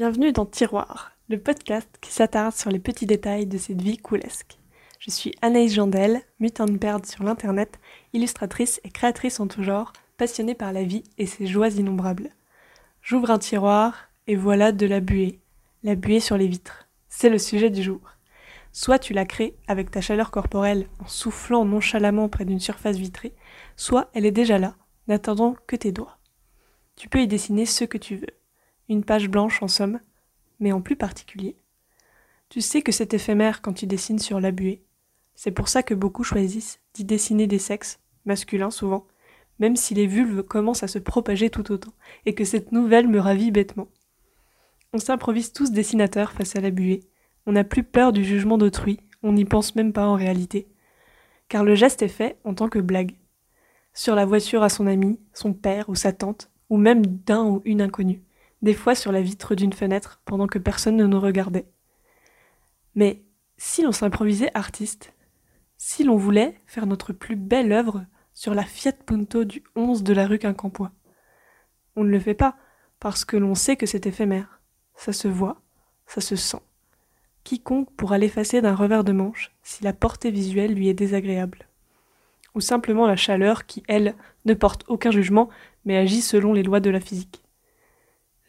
Bienvenue dans Tiroir, le podcast qui s'attarde sur les petits détails de cette vie coulesque. Je suis Anaïs Jandel, mutant perde sur l'internet, illustratrice et créatrice en tout genre, passionnée par la vie et ses joies innombrables. J'ouvre un tiroir et voilà de la buée. La buée sur les vitres. C'est le sujet du jour. Soit tu la crées avec ta chaleur corporelle en soufflant nonchalamment près d'une surface vitrée, soit elle est déjà là, n'attendant que tes doigts. Tu peux y dessiner ce que tu veux. Une page blanche en somme, mais en plus particulier. Tu sais que c'est éphémère quand tu dessines sur la buée. C'est pour ça que beaucoup choisissent d'y dessiner des sexes, masculins souvent, même si les vulves commencent à se propager tout autant, et que cette nouvelle me ravit bêtement. On s'improvise tous dessinateurs face à la buée. On n'a plus peur du jugement d'autrui, on n'y pense même pas en réalité. Car le geste est fait en tant que blague. Sur la voiture à son ami, son père ou sa tante, ou même d'un ou une inconnue, des fois sur la vitre d'une fenêtre pendant que personne ne nous regardait. Mais si l'on s'improvisait artiste, si l'on voulait faire notre plus belle œuvre sur la Fiat Punto du 11 de la rue Quincampoix, on ne le fait pas parce que l'on sait que c'est éphémère. Ça se voit, ça se sent. Quiconque pourra l'effacer d'un revers de manche si la portée visuelle lui est désagréable. Ou simplement la chaleur qui, elle, ne porte aucun jugement mais agit selon les lois de la physique.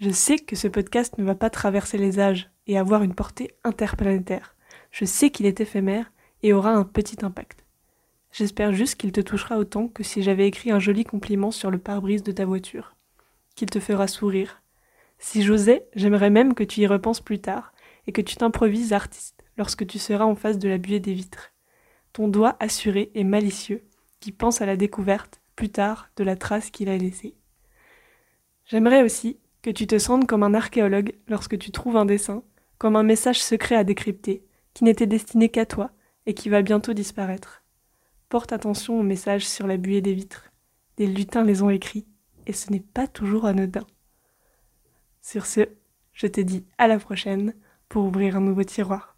Je sais que ce podcast ne va pas traverser les âges et avoir une portée interplanétaire. Je sais qu'il est éphémère et aura un petit impact. J'espère juste qu'il te touchera autant que si j'avais écrit un joli compliment sur le pare-brise de ta voiture. Qu'il te fera sourire. Si j'osais, j'aimerais même que tu y repenses plus tard et que tu t'improvises artiste lorsque tu seras en face de la buée des vitres. Ton doigt assuré et malicieux qui pense à la découverte, plus tard, de la trace qu'il a laissée. J'aimerais aussi que tu te sentes comme un archéologue lorsque tu trouves un dessin, comme un message secret à décrypter, qui n'était destiné qu'à toi et qui va bientôt disparaître. Porte attention aux messages sur la buée des vitres. Des lutins les ont écrits, et ce n'est pas toujours anodin. Sur ce, je te dis à la prochaine pour ouvrir un nouveau tiroir.